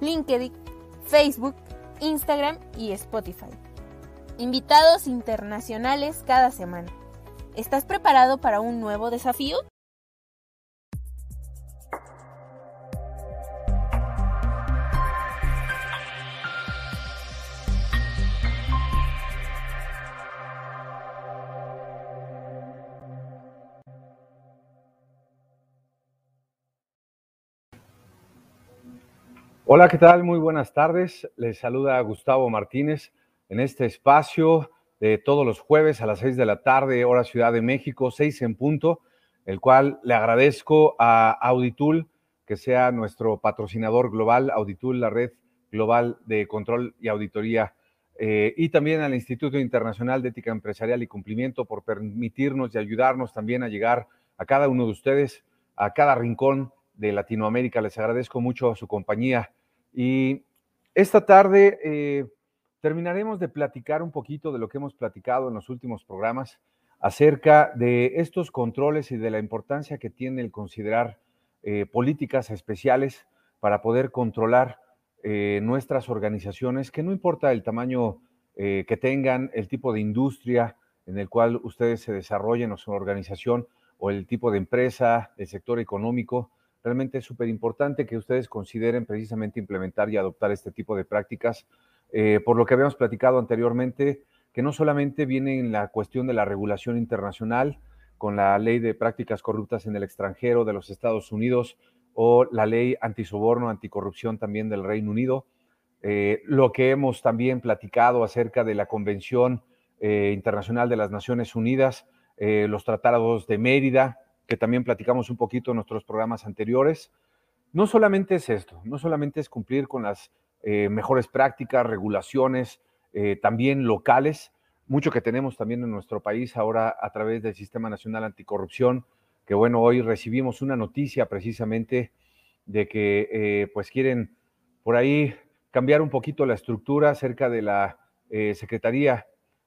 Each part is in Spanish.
LinkedIn, Facebook, Instagram y Spotify. Invitados internacionales cada semana. ¿Estás preparado para un nuevo desafío? Hola, ¿qué tal? Muy buenas tardes. Les saluda Gustavo Martínez en este espacio de todos los jueves a las seis de la tarde, hora Ciudad de México, seis en punto, el cual le agradezco a Auditul que sea nuestro patrocinador global, Auditul, la red global de control y auditoría, eh, y también al Instituto Internacional de Ética Empresarial y Cumplimiento por permitirnos y ayudarnos también a llegar a cada uno de ustedes, a cada rincón de Latinoamérica. Les agradezco mucho su compañía. Y esta tarde eh, terminaremos de platicar un poquito de lo que hemos platicado en los últimos programas acerca de estos controles y de la importancia que tiene el considerar eh, políticas especiales para poder controlar eh, nuestras organizaciones, que no importa el tamaño que tengan, el tipo de industria en el cual ustedes se desarrollen o su organización, o el tipo de empresa, el sector económico, Realmente es súper importante que ustedes consideren precisamente implementar y adoptar este tipo de prácticas, eh, por lo que habíamos platicado anteriormente, que no solamente viene en la cuestión de la regulación internacional, con la ley de prácticas corruptas en el extranjero de los Estados Unidos o la ley antisoborno, anticorrupción también del Reino Unido, eh, lo que hemos también platicado acerca de la Convención eh, Internacional de las Naciones Unidas, los tratados de Mérida, que también platicamos un poquito en nuestros programas anteriores. No solamente es esto, no solamente es cumplir con las eh, mejores prácticas, regulaciones, eh, también locales, mucho que tenemos también en nuestro país ahora a través del Sistema Nacional Anticorrupción, que bueno, hoy recibimos una noticia precisamente de que eh, pues quieren por ahí cambiar un poquito la estructura acerca de la Secretaría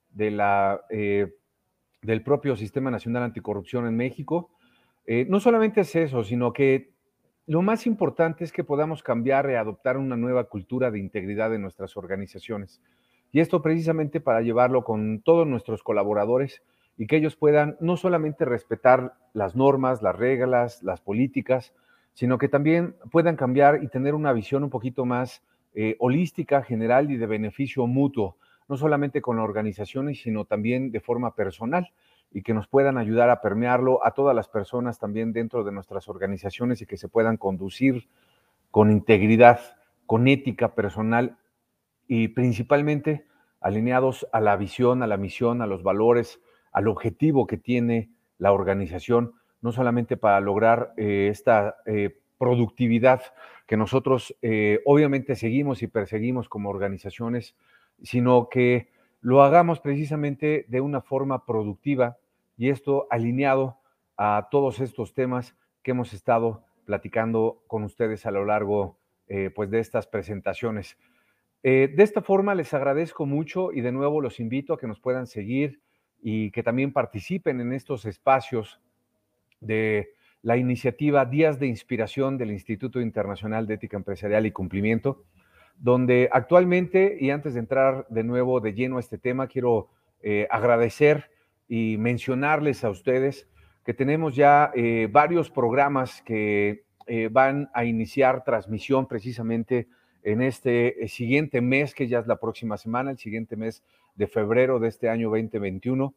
de la, del propio Sistema Nacional Anticorrupción en México, eh, no solamente es eso, sino que lo más importante es que podamos cambiar y adoptar una nueva cultura de integridad en nuestras organizaciones. Y esto precisamente para llevarlo con todos nuestros colaboradores y que ellos puedan no solamente respetar las normas, las reglas, las políticas, sino que también puedan cambiar y tener una visión un poquito más eh, holística, general y de beneficio mutuo, no solamente con organizaciones, sino también de forma personal y que nos puedan ayudar a permearlo a todas las personas también dentro de nuestras organizaciones y que se puedan conducir con integridad, con ética personal y principalmente alineados a la visión, a la misión, a los valores, al objetivo que tiene la organización, no solamente para lograr eh, esta eh, productividad que nosotros eh, obviamente seguimos y perseguimos como organizaciones, sino que lo hagamos precisamente de una forma productiva y esto alineado a todos estos temas que hemos estado platicando con ustedes a lo largo eh, pues de estas presentaciones. Eh, de esta forma les agradezco mucho y de nuevo los invito a que nos puedan seguir y que también participen en estos espacios de la iniciativa Días de Inspiración del Instituto Internacional de Ética Empresarial y Cumplimiento donde actualmente, y antes de entrar de nuevo de lleno a este tema, quiero eh, agradecer y mencionarles a ustedes que tenemos ya eh, varios programas que eh, van a iniciar transmisión precisamente en este siguiente mes, que ya es la próxima semana, el siguiente mes de febrero de este año 2021,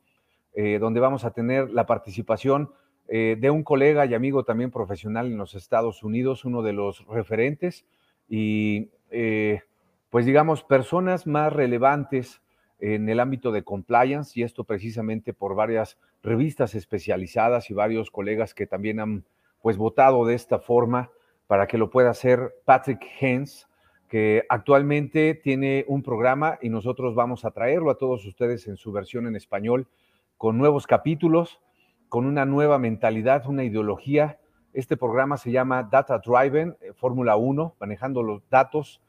donde vamos a tener la participación de un colega y amigo también profesional en los Estados Unidos, uno de los referentes, y eh, pues digamos, personas más relevantes en el ámbito de compliance y esto precisamente por varias revistas especializadas y varios colegas que también han pues votado de esta forma para que lo pueda hacer Patrick Hens, que actualmente tiene un programa y nosotros vamos a traerlo a todos ustedes en su versión en español con nuevos capítulos, con una nueva mentalidad, una ideología. Este programa se llama Data Driven, eh, Fórmula 1, manejando los datos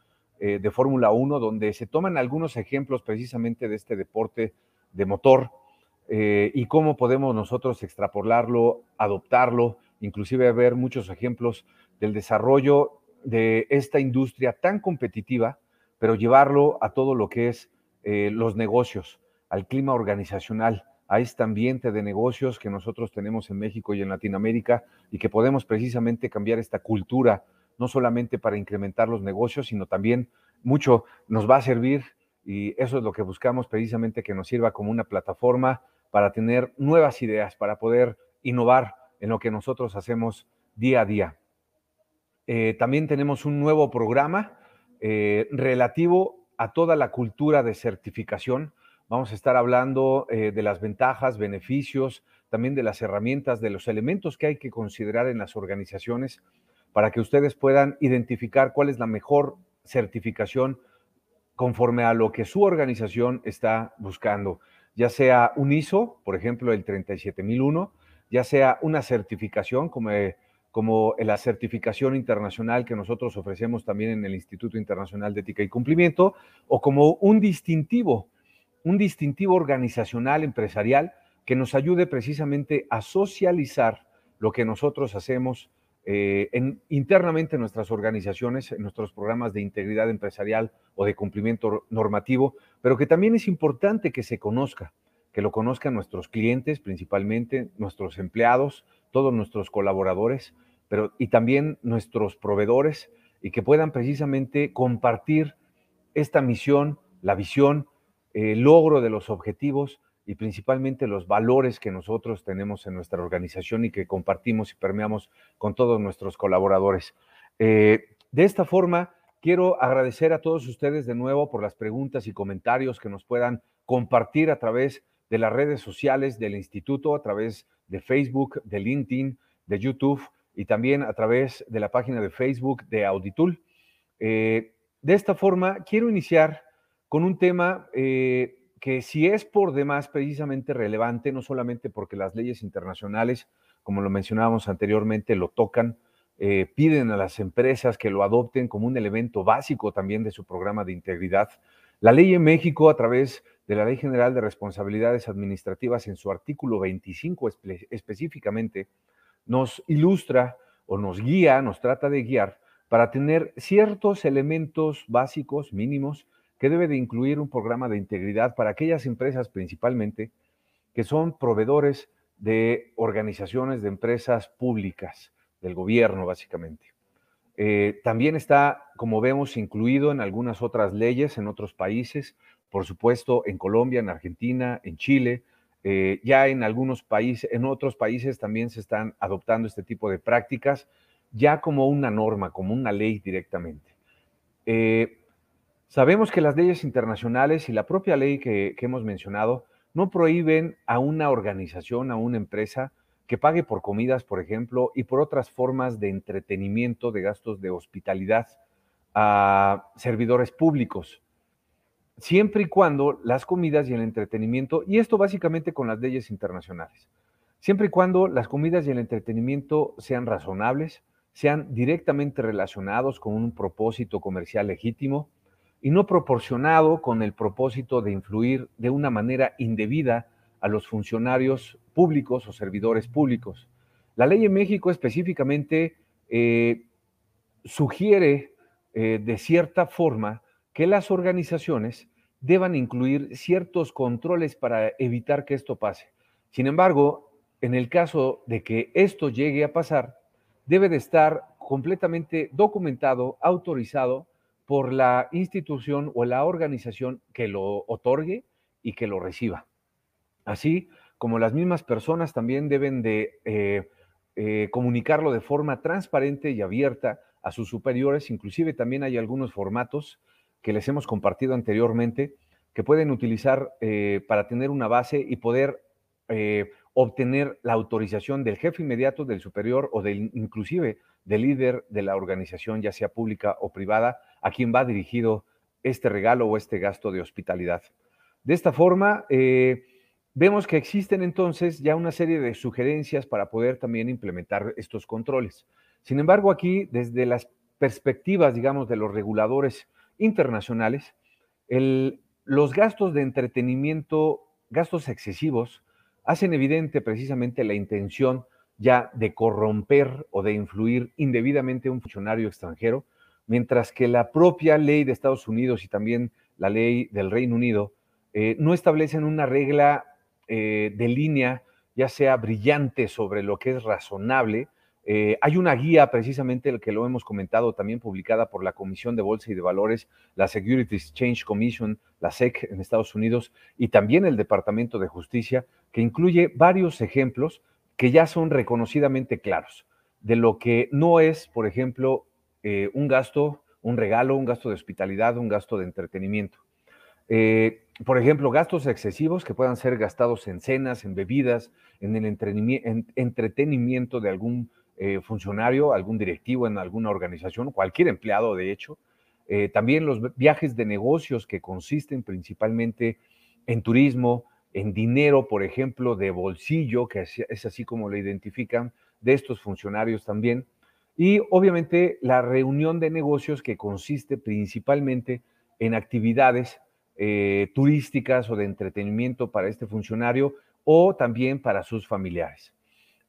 eh, de Fórmula 1, donde se toman algunos ejemplos precisamente de este deporte de motor eh, y cómo podemos nosotros extrapolarlo, adoptarlo, inclusive ver muchos ejemplos del desarrollo de esta industria tan competitiva, pero llevarlo a todo lo que es los negocios, al clima organizacional, a este ambiente de negocios que nosotros tenemos en México y en Latinoamérica y que podemos precisamente cambiar esta cultura, no solamente para incrementar los negocios, sino también mucho nos va a servir y eso es lo que buscamos precisamente que nos sirva como una plataforma para tener nuevas ideas, para poder innovar en lo que nosotros hacemos día a día. Eh, también tenemos un nuevo programa eh, relativo a toda la cultura de certificación Vamos a estar hablando eh, de las ventajas, beneficios, también de las herramientas, de los elementos que hay que considerar en las organizaciones para que ustedes puedan identificar cuál es la mejor certificación conforme a lo que su organización está buscando, ya sea un ISO, por ejemplo, el 37001, ya sea una certificación como, eh, como la certificación internacional que nosotros ofrecemos también en el Instituto Internacional de Ética y Cumplimiento, o como un distintivo un distintivo organizacional, empresarial, que nos ayude precisamente a socializar lo que nosotros hacemos eh, internamente en nuestras organizaciones, en nuestros programas de integridad empresarial o de cumplimiento normativo, pero que también es importante que se conozca, que lo conozcan nuestros clientes, principalmente nuestros empleados, todos nuestros colaboradores, pero y también nuestros proveedores y que puedan precisamente compartir esta misión, la visión el logro de los objetivos y principalmente los valores que nosotros tenemos en nuestra organización y que compartimos y permeamos con todos nuestros colaboradores. Eh, de esta forma, quiero agradecer a todos ustedes de nuevo por las preguntas y comentarios que nos puedan compartir a través de las redes sociales del instituto, a través de Facebook, de LinkedIn, de YouTube y también a través de la página de Facebook de Auditul. Eh, de esta forma, quiero iniciar con un tema eh, que si es por demás precisamente relevante, no solamente porque las leyes internacionales, como lo mencionábamos anteriormente, lo tocan, eh, piden a las empresas que lo adopten como un elemento básico también de su programa de integridad. La ley en México, a través de la Ley General de Responsabilidades Administrativas, en su artículo 25 específicamente, nos ilustra o nos guía, nos trata de guiar para tener ciertos elementos básicos, mínimos, que debe de incluir un programa de integridad para aquellas empresas principalmente que son proveedores de organizaciones de empresas públicas, del gobierno básicamente. Eh, también está, como vemos, incluido en algunas otras leyes en otros países, por supuesto en Colombia, en Argentina, en Chile, eh, ya en algunos países, en otros países también se están adoptando este tipo de prácticas, ya como una norma, como una ley directamente. Eh, Sabemos que las leyes internacionales y la propia ley que, hemos mencionado no prohíben a una organización, a una empresa, que pague por comidas, por ejemplo, y por otras formas de entretenimiento, de gastos de hospitalidad a servidores públicos, siempre y cuando las comidas y el entretenimiento, y esto básicamente con las leyes internacionales, siempre y cuando las comidas y el entretenimiento sean razonables, sean directamente relacionados con un propósito comercial legítimo, y no proporcionado con el propósito de influir de una manera indebida a los funcionarios públicos o servidores públicos. La ley en México específicamente eh, sugiere eh, de cierta forma que las organizaciones deban incluir ciertos controles para evitar que esto pase. Sin embargo, en el caso de que esto llegue a pasar, debe de estar completamente documentado, autorizado por la institución o la organización que lo otorgue y que lo reciba. Así como las mismas personas también deben de eh, eh, comunicarlo de forma transparente y abierta a sus superiores. Inclusive también hay algunos formatos que les hemos compartido anteriormente que pueden utilizar eh, para tener una base y poder obtener la autorización del jefe inmediato, del superior o del inclusive del líder de la organización, ya sea pública o privada, a quien va dirigido este regalo o este gasto de hospitalidad. De esta forma, eh, vemos que existen entonces ya una serie de sugerencias para poder también implementar estos controles. Sin embargo, aquí, desde las perspectivas, digamos, de los reguladores internacionales, los gastos de entretenimiento, gastos excesivos, hacen evidente precisamente la intención ya de corromper o de influir indebidamente un funcionario extranjero, mientras que la propia ley de Estados Unidos y también la ley del Reino Unido eh, no establecen una regla eh, de línea, ya sea brillante sobre lo que es razonable. Eh, hay una guía precisamente, el que lo hemos comentado, también publicada por la Comisión de Bolsa y de Valores, la Securities Exchange Commission, la SEC en Estados Unidos, y también el Departamento de Justicia, que incluye varios ejemplos que ya son reconocidamente claros de lo que no es, por ejemplo, eh, un gasto, un regalo, un gasto de hospitalidad, un gasto de entretenimiento. Eh, por ejemplo, gastos excesivos que puedan ser gastados en cenas, en bebidas, en el entretenimiento de algún eh, funcionario, algún directivo en alguna organización, cualquier empleado, de hecho. también los viajes de negocios que consisten principalmente en turismo, en dinero, por ejemplo, de bolsillo, que es así como lo identifican, de estos funcionarios también. Y obviamente la reunión de negocios que consiste principalmente en actividades eh, turísticas o de entretenimiento para este funcionario o también para sus familiares.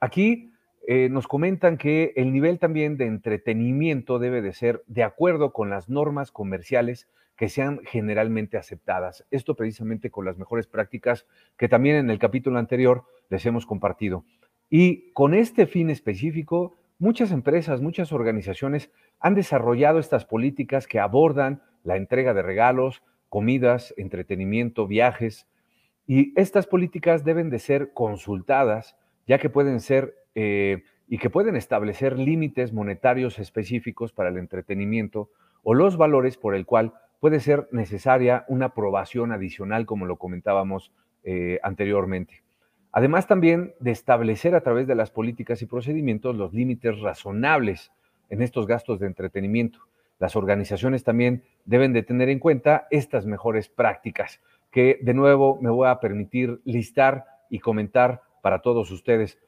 Aquí eh, nos comentan que el nivel también de entretenimiento debe de ser de acuerdo con las normas comerciales que sean generalmente aceptadas. Esto precisamente con las mejores prácticas que también en el capítulo anterior les hemos compartido. Y con este fin específico, muchas empresas, muchas organizaciones han desarrollado estas políticas que abordan la entrega de regalos, comidas, entretenimiento, viajes. Y estas políticas deben de ser consultadas, ya que pueden ser eh, y que pueden establecer límites monetarios específicos para el entretenimiento o los valores por el cual puede ser necesaria una aprobación adicional, como lo comentábamos eh, anteriormente. Además también de establecer a través de las políticas y procedimientos los límites razonables en estos gastos de entretenimiento. Las organizaciones también deben de tener en cuenta estas mejores prácticas que de nuevo me voy a permitir listar y comentar para todos ustedes.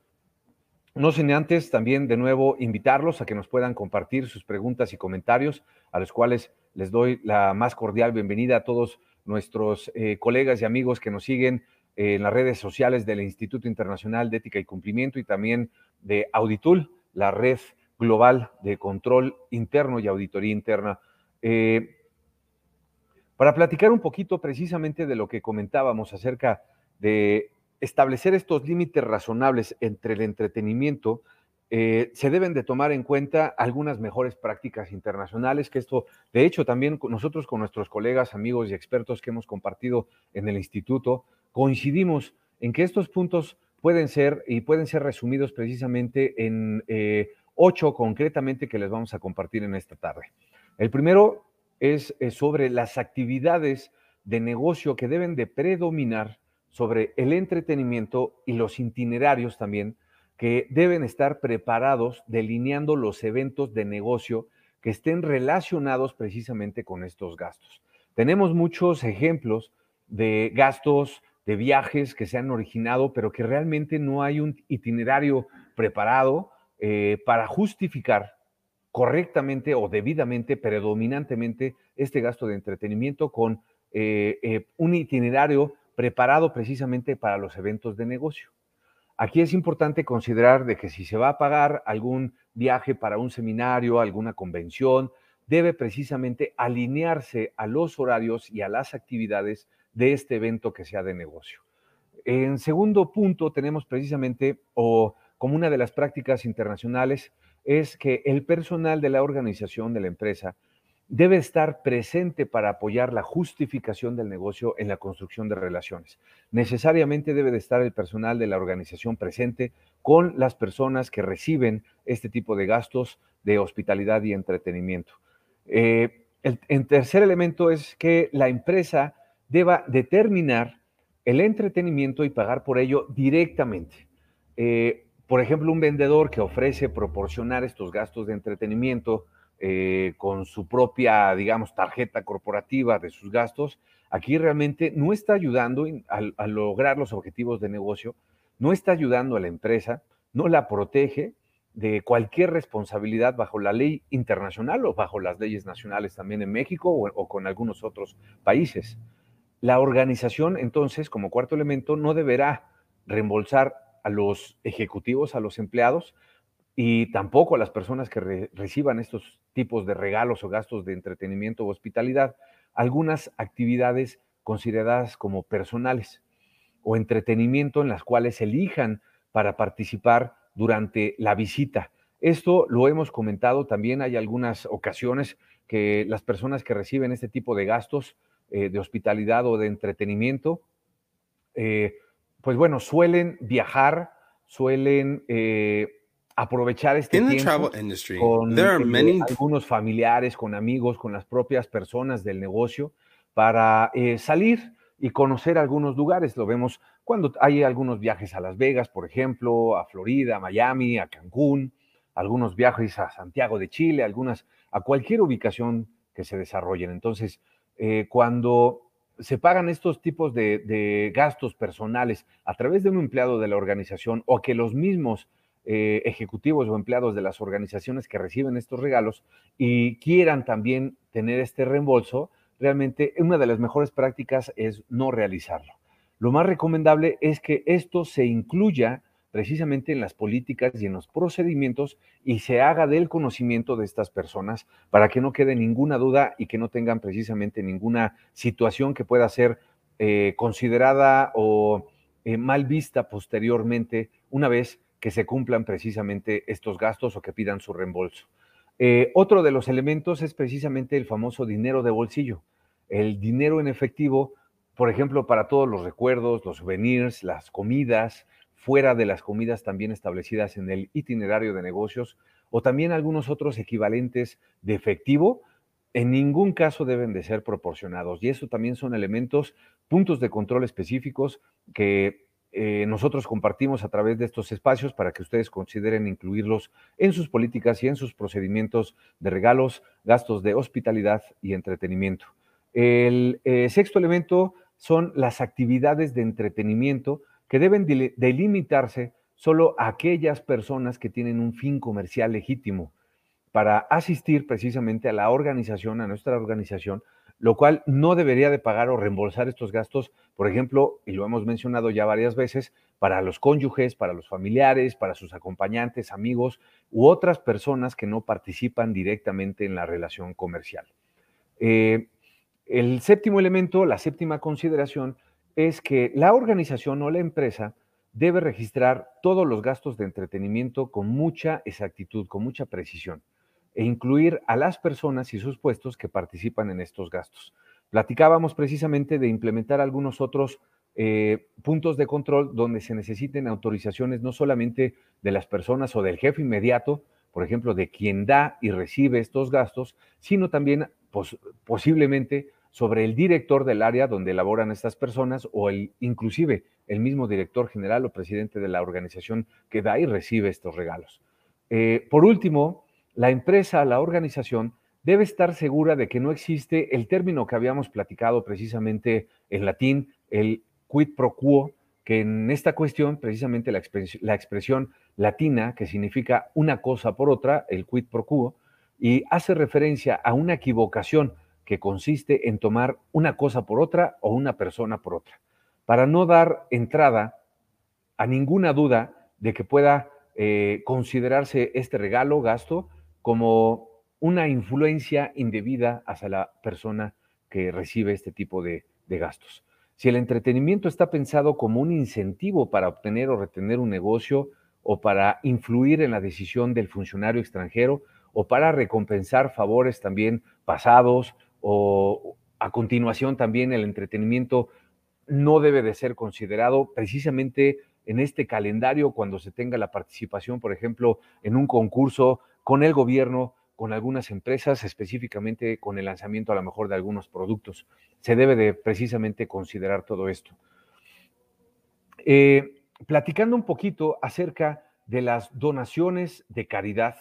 No sin antes también de nuevo invitarlos a que nos puedan compartir sus preguntas y comentarios, a los cuales les doy la más cordial bienvenida a todos nuestros eh, colegas y amigos que nos siguen en las redes sociales del Instituto Internacional de Ética y Cumplimiento y también de Auditul, la red global de control interno y auditoría interna. Eh, para platicar un poquito precisamente de lo que comentábamos acerca de establecer estos límites razonables entre el entretenimiento, eh, se deben de tomar en cuenta algunas mejores prácticas internacionales, que esto, de hecho, también nosotros con nuestros colegas, amigos y expertos que hemos compartido en el instituto, coincidimos en que estos puntos pueden ser y pueden ser resumidos precisamente en eh, ocho concretamente que les vamos a compartir en esta tarde. El primero es sobre las actividades de negocio que deben de predominar sobre el entretenimiento y los itinerarios también que deben estar preparados delineando los eventos de negocio que estén relacionados precisamente con estos gastos. Tenemos muchos ejemplos de gastos de viajes que se han originado, pero que realmente no hay un itinerario preparado eh, para justificar correctamente o debidamente, predominantemente, este gasto de entretenimiento con eh, eh, un itinerario preparado precisamente para los eventos de negocio. Aquí es importante considerar de que si se va a pagar algún viaje para un seminario, alguna convención, debe precisamente alinearse a los horarios y a las actividades de este evento que sea de negocio. En segundo punto, tenemos precisamente, o como una de las prácticas internacionales, es que el personal de la organización de la empresa debe estar presente para apoyar la justificación del negocio en la construcción de relaciones. Necesariamente debe de estar el personal de la organización presente con las personas que reciben este tipo de gastos de hospitalidad y entretenimiento. Eh, el, tercer elemento es que la empresa deba determinar el entretenimiento y pagar por ello directamente. Eh, por ejemplo, un vendedor que ofrece proporcionar estos gastos de entretenimiento eh, con su propia, digamos, tarjeta corporativa de sus gastos, aquí realmente no está ayudando a, lograr los objetivos de negocio, no está ayudando a la empresa, no la protege de cualquier responsabilidad bajo la ley internacional o bajo las leyes nacionales también en México o con algunos otros países. La organización, entonces, como cuarto elemento, no deberá reembolsar a los ejecutivos, a los empleados, y tampoco a las personas que reciban estos tipos de regalos o gastos de entretenimiento o hospitalidad, algunas actividades consideradas como personales o entretenimiento en las cuales elijan para participar durante la visita. Esto lo hemos comentado también, hay algunas ocasiones que las personas que reciben este tipo de gastos eh, de hospitalidad o de entretenimiento, eh, pues bueno, suelen viajar, suelen eh, aprovechar este tiempo con eh, algunos familiares, con amigos, con las propias personas del negocio para eh, salir y conocer algunos lugares. Lo vemos cuando hay algunos viajes a Las Vegas, por ejemplo, a Florida, a Miami, a Cancún, algunos viajes a Santiago de Chile, algunas a cualquier ubicación que se desarrollen. Entonces, eh, cuando se pagan estos tipos de, de gastos personales a través de un empleado de la organización o que los mismos eh, ejecutivos o empleados de las organizaciones que reciben estos regalos y quieran también tener este reembolso, realmente una de las mejores prácticas es no realizarlo. Lo más recomendable es que esto se incluya precisamente en las políticas y en los procedimientos y se haga del conocimiento de estas personas para que no quede ninguna duda y que no tengan precisamente ninguna situación que pueda ser eh, considerada o eh, mal vista posteriormente una vez que se cumplan precisamente estos gastos o que pidan su reembolso. Eh, otro de los elementos es precisamente el famoso dinero de bolsillo, el dinero en efectivo, por ejemplo, para todos los recuerdos, los souvenirs, las comidas, fuera de las comidas también establecidas en el itinerario de negocios, o también algunos otros equivalentes de efectivo, en ningún caso deben de ser proporcionados. Y eso también son elementos, puntos de control específicos que eh, nosotros compartimos a través de estos espacios para que ustedes consideren incluirlos en sus políticas y en sus procedimientos de regalos, gastos de hospitalidad y entretenimiento. El eh, sexto elemento son las actividades de entretenimiento que deben delimitarse solo a aquellas personas que tienen un fin comercial legítimo para asistir precisamente a la organización, a nuestra organización, lo cual no debería de pagar o reembolsar estos gastos, por ejemplo, y lo hemos mencionado ya varias veces, para los cónyuges, para los familiares, para sus acompañantes, amigos u otras personas que no participan directamente en la relación comercial. Eh, el séptimo elemento, la séptima consideración, es que la organización o la empresa debe registrar todos los gastos de entretenimiento con mucha exactitud, con mucha precisión e incluir a las personas y sus puestos que participan en estos gastos. Platicábamos precisamente de implementar algunos otros eh, puntos de control donde se necesiten autorizaciones no solamente de las personas o del jefe inmediato, por ejemplo, de quien da y recibe estos gastos, sino también posiblemente sobre el director del área donde elaboran estas personas o el, inclusive el mismo director general o presidente de la organización que da y recibe estos regalos. Eh, por último, la empresa, la organización, debe estar segura de que no existe el término que habíamos platicado precisamente en latín, el quid pro quo, que en esta cuestión, precisamente la, expresión, latina, que significa una cosa por otra, el quid pro quo, y hace referencia a una equivocación que consiste en tomar una cosa por otra o una persona por otra, para no dar entrada a ninguna duda de que pueda eh, considerarse este regalo, gasto, como una influencia indebida hacia la persona que recibe este tipo de, gastos. Si el entretenimiento está pensado como un incentivo para obtener o retener un negocio o para influir en la decisión del funcionario extranjero o para recompensar favores también pasados o a continuación también el entretenimiento no debe de ser considerado precisamente en este calendario cuando se tenga la participación, por ejemplo, en un concurso con el gobierno, con algunas empresas, específicamente con el lanzamiento a lo mejor de algunos productos. Se debe de precisamente considerar todo esto. Eh, platicando un poquito acerca de las donaciones de caridad,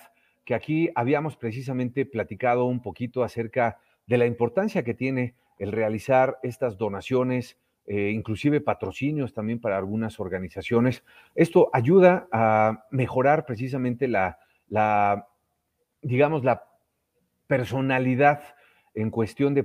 que aquí habíamos precisamente platicado un poquito acerca de la importancia que tiene el realizar estas donaciones, eh, inclusive patrocinios también para algunas organizaciones. Esto ayuda a mejorar precisamente la, la digamos, la personalidad en cuestión de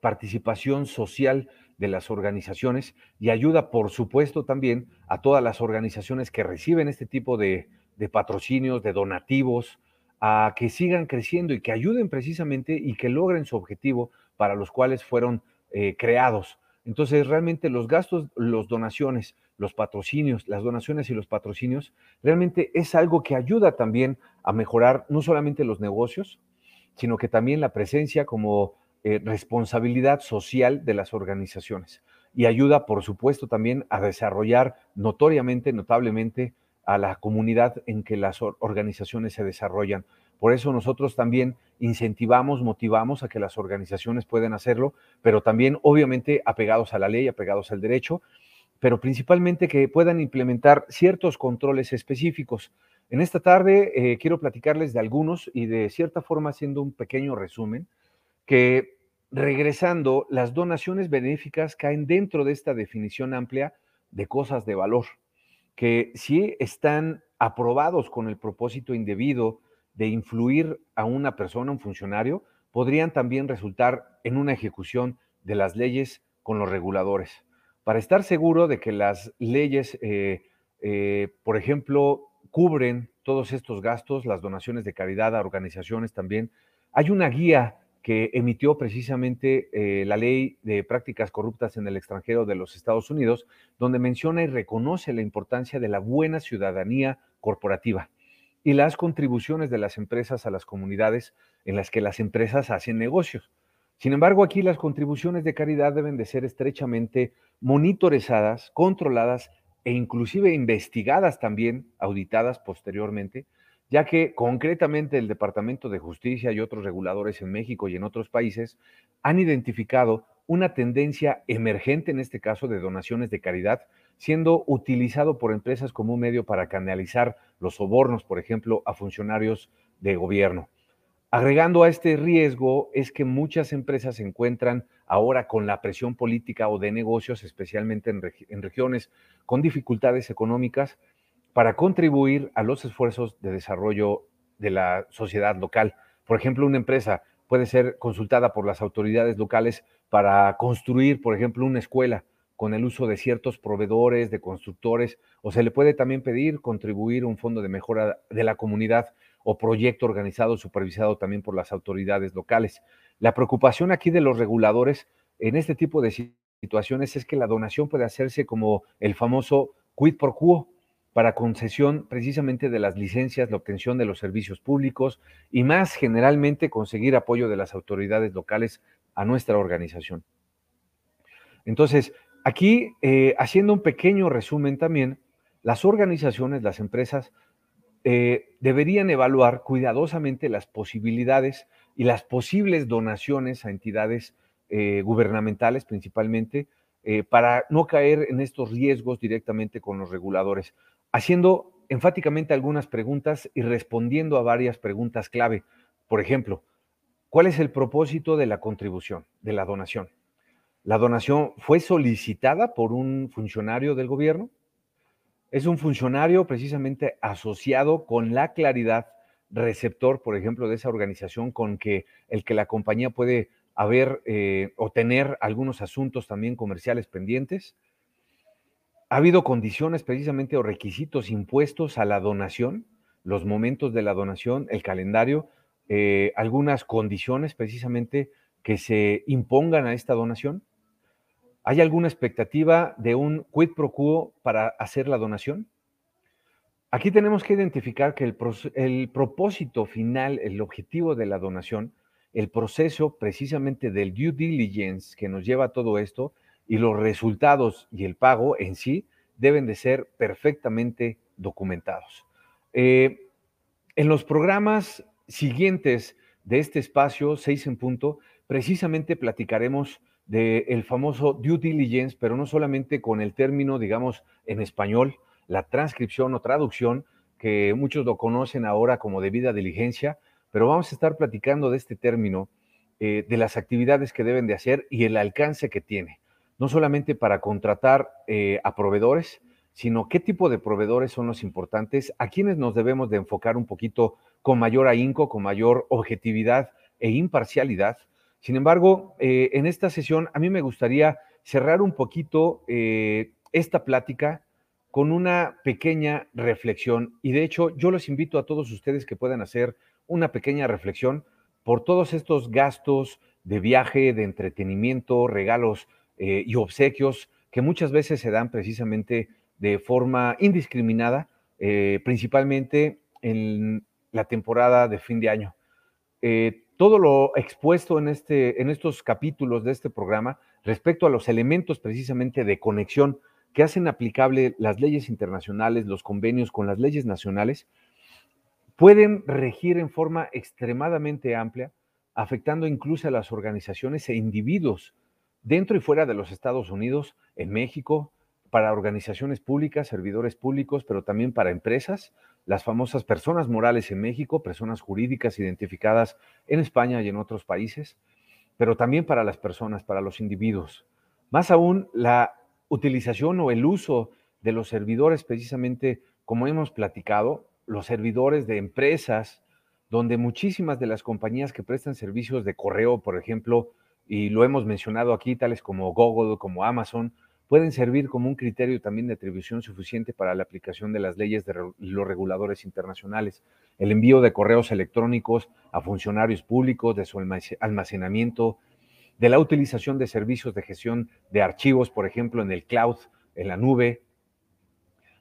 participación social de las organizaciones y ayuda, por supuesto, también a todas las organizaciones que reciben este tipo de, patrocinios, de donativos, a que sigan creciendo y que ayuden precisamente y que logren su objetivo para los cuales fueron eh, creados. Entonces, realmente los gastos, las donaciones, los patrocinios, las donaciones y los patrocinios, realmente es algo que ayuda también a mejorar no solamente los negocios, sino que también la presencia como eh, responsabilidad social de las organizaciones. Y ayuda, por supuesto, también a desarrollar notoriamente, notablemente, a la comunidad en que las organizaciones se desarrollan. Por eso nosotros también incentivamos, motivamos a que las organizaciones puedan hacerlo, pero también obviamente apegados a la ley, apegados al derecho, pero principalmente que puedan implementar ciertos controles específicos. En esta tarde eh, quiero platicarles de algunos y de cierta forma haciendo un pequeño resumen, que regresando, las donaciones benéficas caen dentro de esta definición amplia de cosas de valor, que si están aprobados con el propósito indebido, de influir a una persona, un funcionario, podrían también resultar en una ejecución de las leyes con los reguladores. Para estar seguro de que las leyes, eh, eh, por ejemplo, cubren todos estos gastos, las donaciones de caridad a organizaciones también, hay una guía que emitió precisamente eh, la ley de prácticas corruptas en el extranjero de los Estados Unidos, donde menciona y reconoce la importancia de la buena ciudadanía corporativa y las contribuciones de las empresas a las comunidades en las que las empresas hacen negocios. Sin embargo, aquí las contribuciones de caridad deben de ser estrechamente monitorizadas, controladas e inclusive investigadas también, auditadas posteriormente, ya que concretamente el Departamento de Justicia y otros reguladores en México y en otros países han identificado una tendencia emergente en este caso de donaciones de caridad siendo utilizado por empresas como un medio para canalizar los sobornos, por ejemplo, a funcionarios de gobierno. Agregando a este riesgo es que muchas empresas se encuentran ahora con la presión política o de negocios, especialmente en, regiones con dificultades económicas, para contribuir a los esfuerzos de desarrollo de la sociedad local. Por ejemplo, una empresa puede ser consultada por las autoridades locales para construir, por ejemplo, una escuela con el uso de ciertos proveedores, de constructores, o se le puede también pedir contribuir un fondo de mejora de la comunidad o proyecto organizado, supervisado también por las autoridades locales. La preocupación aquí de los reguladores en este tipo de situaciones es que la donación puede hacerse como el famoso quid pro quo para concesión precisamente de las licencias, la obtención de los servicios públicos y más generalmente conseguir apoyo de las autoridades locales a nuestra organización. Entonces, Aquí, eh, haciendo un pequeño resumen también, las organizaciones, las empresas, eh, deberían evaluar cuidadosamente las posibilidades y las posibles donaciones a entidades eh, gubernamentales principalmente, para no caer en estos riesgos directamente con los reguladores, haciendo enfáticamente algunas preguntas y respondiendo a varias preguntas clave. Por ejemplo, ¿cuál es el propósito de la contribución, de la donación? La donación fue solicitada por un funcionario del gobierno. Es un funcionario precisamente asociado con la claridad receptor, por ejemplo, de esa organización con que el que la compañía puede haber eh, o tener algunos asuntos también comerciales pendientes. Ha habido condiciones precisamente o requisitos impuestos a la donación, los momentos de la donación, el calendario, eh, algunas condiciones precisamente que se impongan a esta donación. ¿Hay alguna expectativa de un quid pro quo para hacer la donación? Aquí tenemos que identificar que el, propósito final, el objetivo de la donación, el proceso precisamente del due diligence que nos lleva a todo esto y los resultados y el pago en sí deben de ser perfectamente documentados. Eh, en los programas siguientes de este espacio, 6 en punto, precisamente platicaremos del famoso due diligence, pero no solamente con el término, digamos, en español, la transcripción o traducción, que muchos lo conocen ahora como debida diligencia, pero vamos a estar platicando de este término, eh, de las actividades que deben de hacer y el alcance que tiene, no solamente para contratar eh, a proveedores, sino qué tipo de proveedores son los importantes, a quienes nos debemos de enfocar un poquito con mayor ahínco, con mayor objetividad e imparcialidad. Sin embargo, eh, en esta sesión a mí me gustaría cerrar un poquito esta plática con una pequeña reflexión. Y de hecho, yo los invito a todos ustedes que puedan hacer una pequeña reflexión por todos estos gastos de viaje, de entretenimiento, regalos eh, y obsequios que muchas veces se dan precisamente de forma indiscriminada, eh, principalmente en la temporada de fin de año. Eh, todo lo expuesto en, este, en estos capítulos de este programa respecto a los elementos precisamente de conexión que hacen aplicable las leyes internacionales, los convenios con las leyes nacionales, pueden regir en forma extremadamente amplia, afectando incluso a las organizaciones e individuos dentro y fuera de los Estados Unidos, en México, para organizaciones públicas, servidores públicos, pero también para empresas, las famosas personas morales en México, personas jurídicas identificadas en España y en otros países, pero también para las personas, para los individuos. Más aún, la utilización o el uso de los servidores, precisamente como hemos platicado, los servidores de empresas, donde muchísimas de las compañías que prestan servicios de correo, por ejemplo, y lo hemos mencionado aquí, tales como Google, como Amazon, pueden servir como un criterio también de atribución suficiente para la aplicación de las leyes de los reguladores internacionales. El envío de correos electrónicos a funcionarios públicos, de su almacenamiento, de la utilización de servicios de gestión de archivos, por ejemplo, en el cloud, en la nube.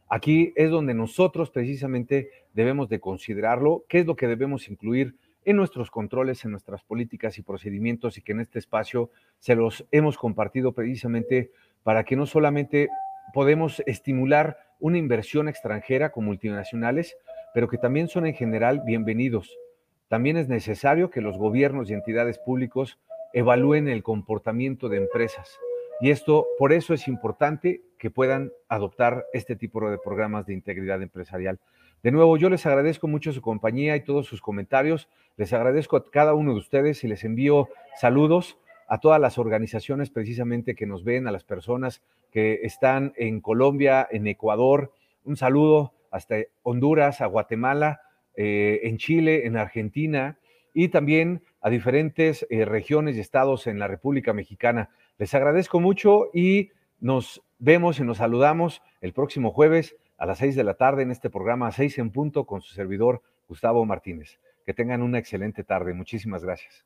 Aquí es donde nosotros precisamente debemos de considerarlo, qué es lo que debemos incluir en nuestros controles, en nuestras políticas y procedimientos y que en este espacio se los hemos compartido precisamente para que no solamente podemos estimular una inversión extranjera con multinacionales, pero que también son en general bienvenidos. También es necesario que los gobiernos y entidades públicos evalúen el comportamiento de empresas. Y esto, por eso es importante que puedan adoptar este tipo de programas de integridad empresarial. De nuevo, yo les agradezco mucho su compañía y todos sus comentarios. Les agradezco a cada uno de ustedes y les envío saludos a todas las organizaciones precisamente que nos ven, a las personas que están en Colombia, en Ecuador. Un saludo hasta Honduras, a Guatemala, eh, en Chile, en Argentina y también a diferentes eh, regiones y estados en la República Mexicana. Les agradezco mucho y nos vemos y nos saludamos el próximo jueves a las seis de la tarde en este programa seis en punto con su servidor Gustavo Martínez. Que tengan una excelente tarde. Muchísimas gracias.